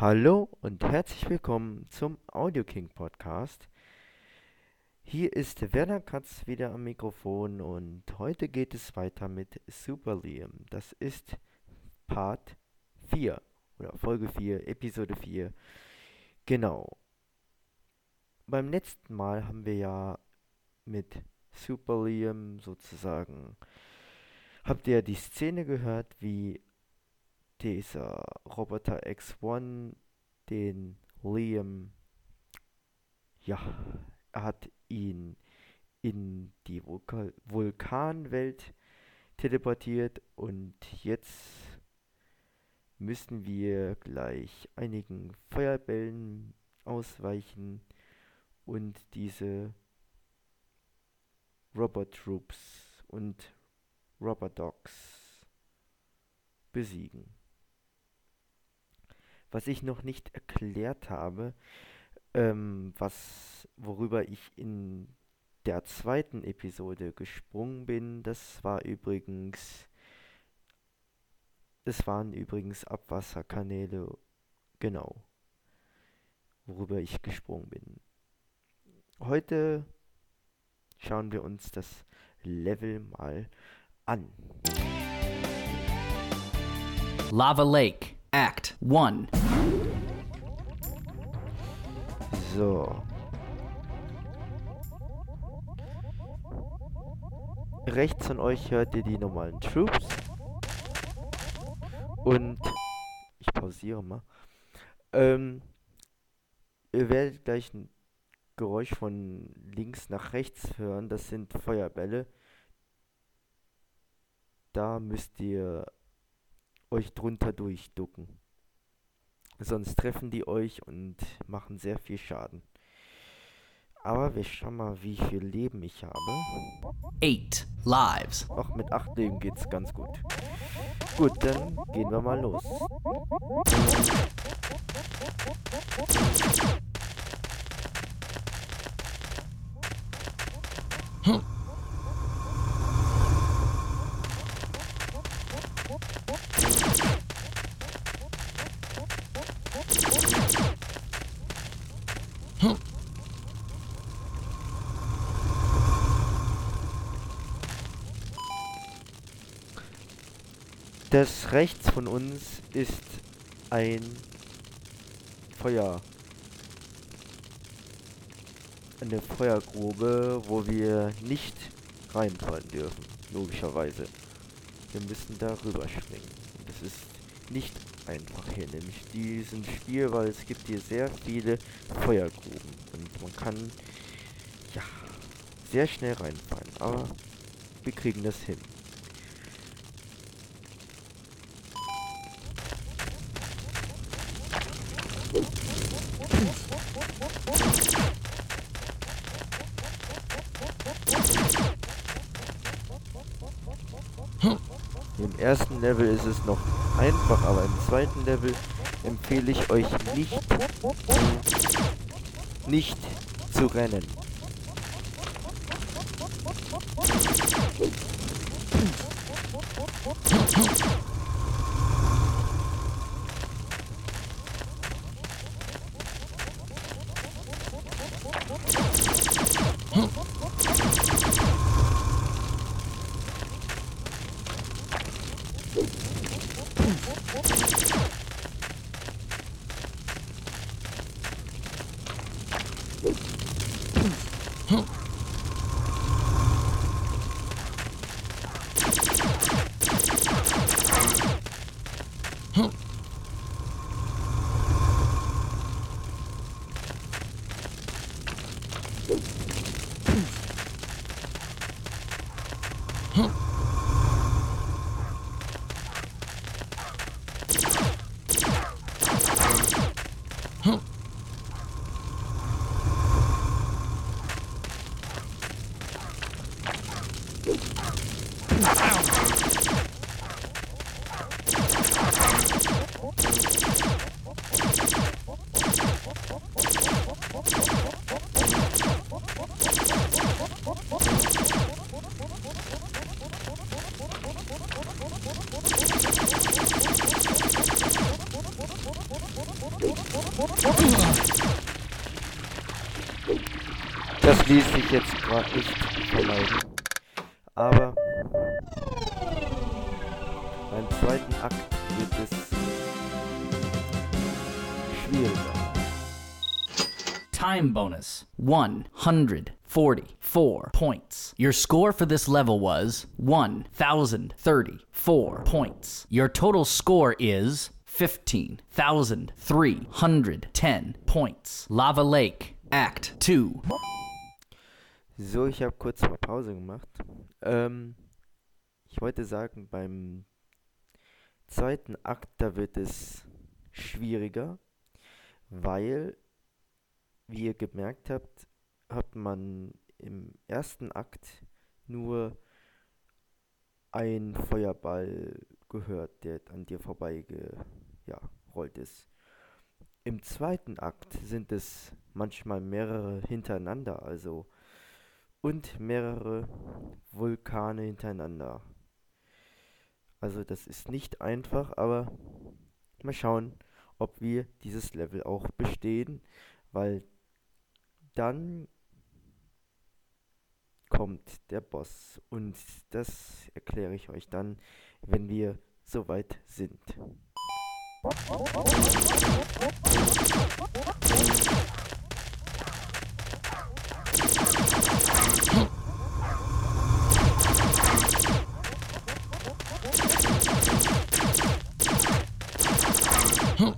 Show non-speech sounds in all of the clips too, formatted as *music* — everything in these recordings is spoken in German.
Hallo und herzlich willkommen zum Audio King Podcast. Hier ist Werner Katz wieder am Mikrofon und heute geht es weiter mit Super Liam. Das ist Part 4 oder Folge 4, Episode 4. Genau. Beim letzten Mal haben wir ja mit Super Liam sozusagen, habt ihr die Szene gehört, wie dieser Roboter X1 den Liam, ja, er hat ihn in die Vulka Vulkanwelt teleportiert und jetzt müssen wir gleich einigen Feuerbällen ausweichen und diese Robot Troops und Robot Dogs besiegen. Was ich noch nicht erklärt habe, ähm, was, worüber ich in der zweiten Episode gesprungen bin, das war übrigens, es waren übrigens Abwasserkanäle, genau, worüber ich gesprungen bin. Heute schauen wir uns das Level mal an. Lava Lake, Act 1. So. Rechts von euch hört ihr die normalen Troops. Und ich pausiere mal. Ähm, ihr werdet gleich ein Geräusch von links nach rechts hören. Das sind Feuerbälle. Da müsst ihr euch drunter durchducken. Sonst treffen die euch und machen sehr viel Schaden. Aber wir schauen mal, wie viel Leben ich habe. Eight lives. Auch mit 8 Leben geht's ganz gut. Gut, dann gehen wir mal los. Das rechts von uns ist ein Feuer. Eine Feuergrube, wo wir nicht reinfallen dürfen, logischerweise. Wir müssen da rüberspringen. Das ist nicht einfach hier, nämlich diesem Spiel, weil es gibt hier sehr viele Feuergruben. Und man kann, ja, sehr schnell reinfallen. Aber wir kriegen das hin. Im ersten Level ist es noch einfach, aber im zweiten Level empfehle ich euch nicht, nicht zu rennen. Ließ sich jetzt gerade nicht vermeiden. Aber beim zweiten Akt wird es schwieriger. Time bonus 144 points. Your score for this level was 1,034 points. Your total score is 15,310 points. Lava Lake, Act 2. So, ich habe kurz mal Pause gemacht. Ähm, ich wollte sagen, beim zweiten Akt, da wird es schwieriger, weil, wie ihr gemerkt habt, hat man im ersten Akt nur ein Feuerball gehört, der an dir vorbei ja, ist. Im zweiten Akt sind es manchmal mehrere hintereinander, also und mehrere Vulkane hintereinander. Also das ist nicht einfach, aber mal schauen, ob wir dieses Level auch bestehen, weil dann kommt der Boss und das erkläre ich euch dann, wenn wir soweit sind. Huh?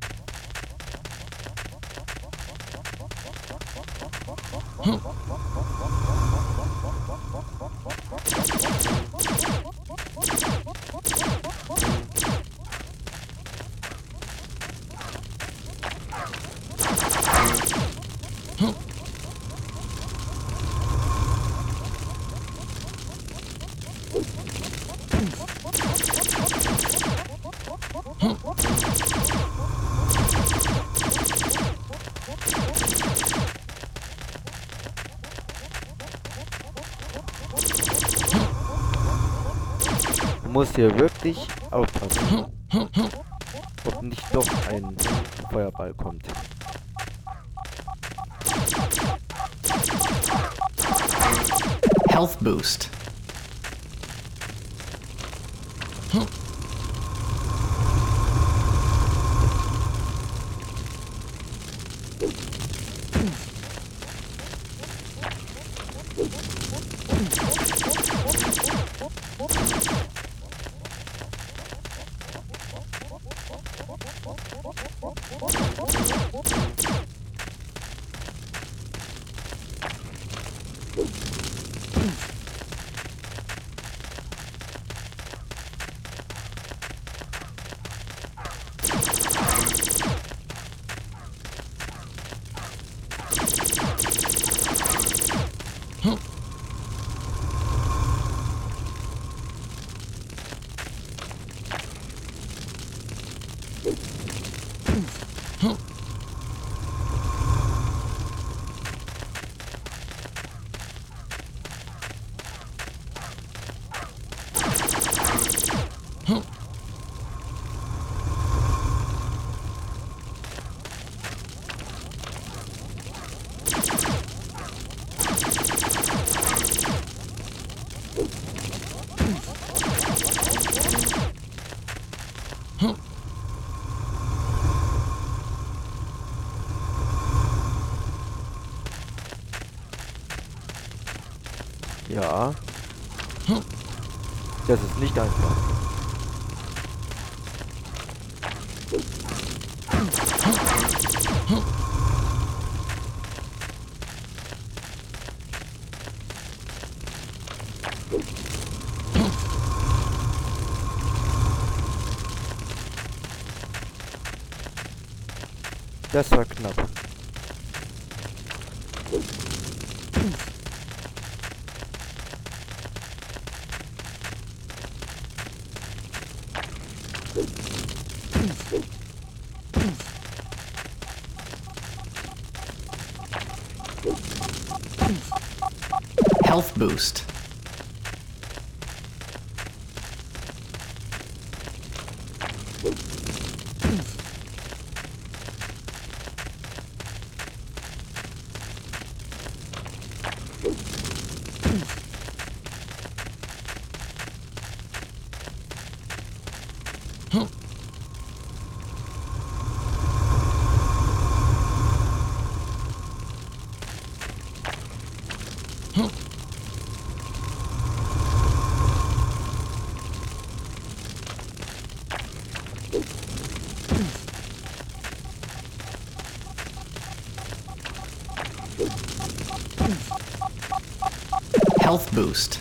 Muss hier wirklich aufpassen, ob nicht doch ein Feuerball kommt. Health Boost. Ja. Das ist nicht einfach. Das war knapp. Health Boost. Health boost.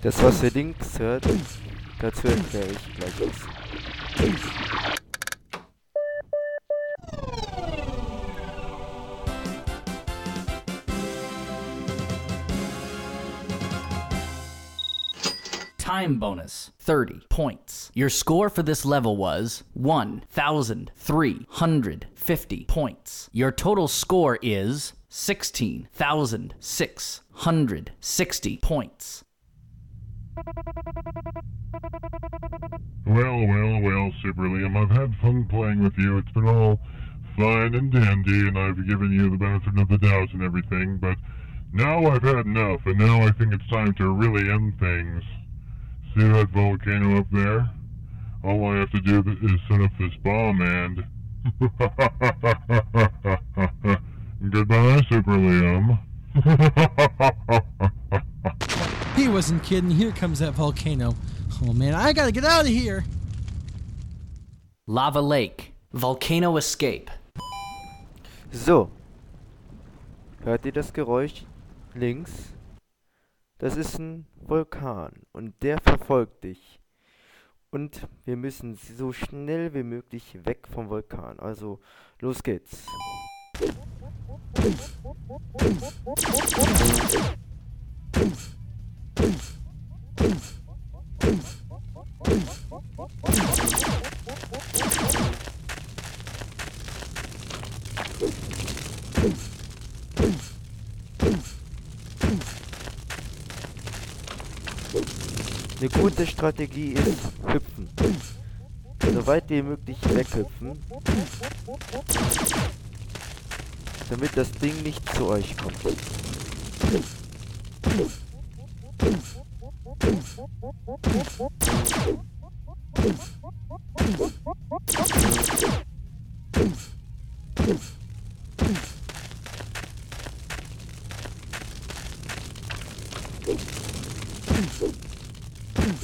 Das, was ihr links hört, dazu erkläre ich gleich was. Time bonus 30 points. Your score for this level was 1,350 points. Your total score is 16,660 points. Well, well, well, Super Liam, I've had fun playing with you. It's been all fine and dandy, and I've given you the benefit of the doubt and everything, but now I've had enough, and now I think it's time to really end things. See that volcano up there? All I have to do is set up this bomb and... *laughs* Goodbye, Super Liam. *laughs* He wasn't kidding. Here comes that volcano. Oh man, I gotta get out of here. Lava Lake. Volcano escape. So. Hört ihr das Geräusch links? Das ist ein Vulkan und der verfolgt dich. Und wir müssen so schnell wie möglich weg vom Vulkan. Also, los geht's. Eine gute Strategie ist hüpfen. So weit wie möglich weghüpfen. Damit das Ding nicht zu euch kommt.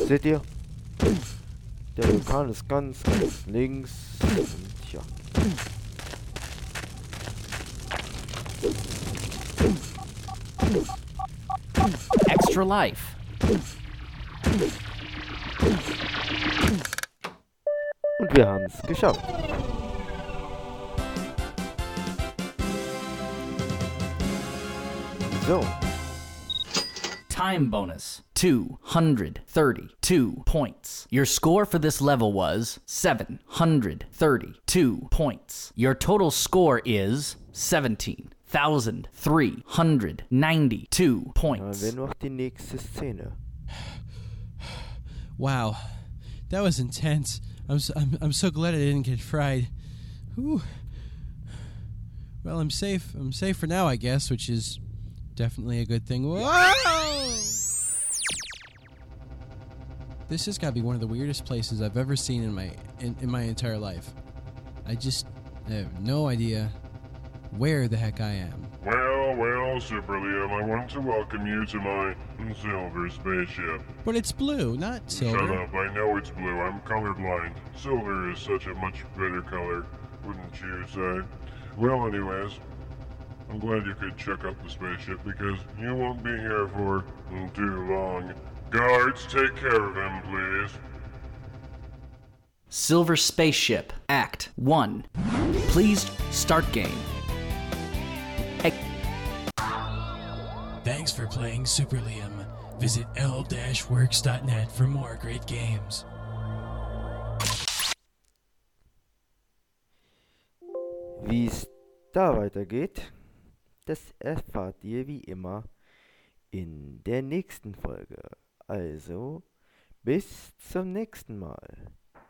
Seht ihr? Der Vulkan ist ganz, ganz links. Und ja. Extra life. Und wir haben es geschafft. So. Time bonus 232 points. Your score for this level was 732 points. Your total score is 17,392 Dann points. wäre noch die nächste Szene. Wow, that was intense. I'm so, I'm, I'm so glad I didn't get fried. Whew. Well, I'm safe. I'm safe for now, I guess, which is definitely a good thing. Whoa! This has got to be one of the weirdest places I've ever seen in my in, in my entire life. I just have no idea where the heck I am. well, well, Super Liam, I want to welcome you to my silver spaceship. But it's blue, not silver. Shut up, I know it's blue. I'm colorblind. Silver is such a much better color, wouldn't you say? Well, anyways, I'm glad you could check out the spaceship because you won't be here for too long. Guards, take care of him, please. Silver Spaceship, Act 1. Please start game. Hey, Thanks for playing Super Liam. Visit l-works.net for more great games. Wie es da weitergeht, das erfahrt ihr wie immer in der nächsten Folge. Also, bis zum nächsten Mal.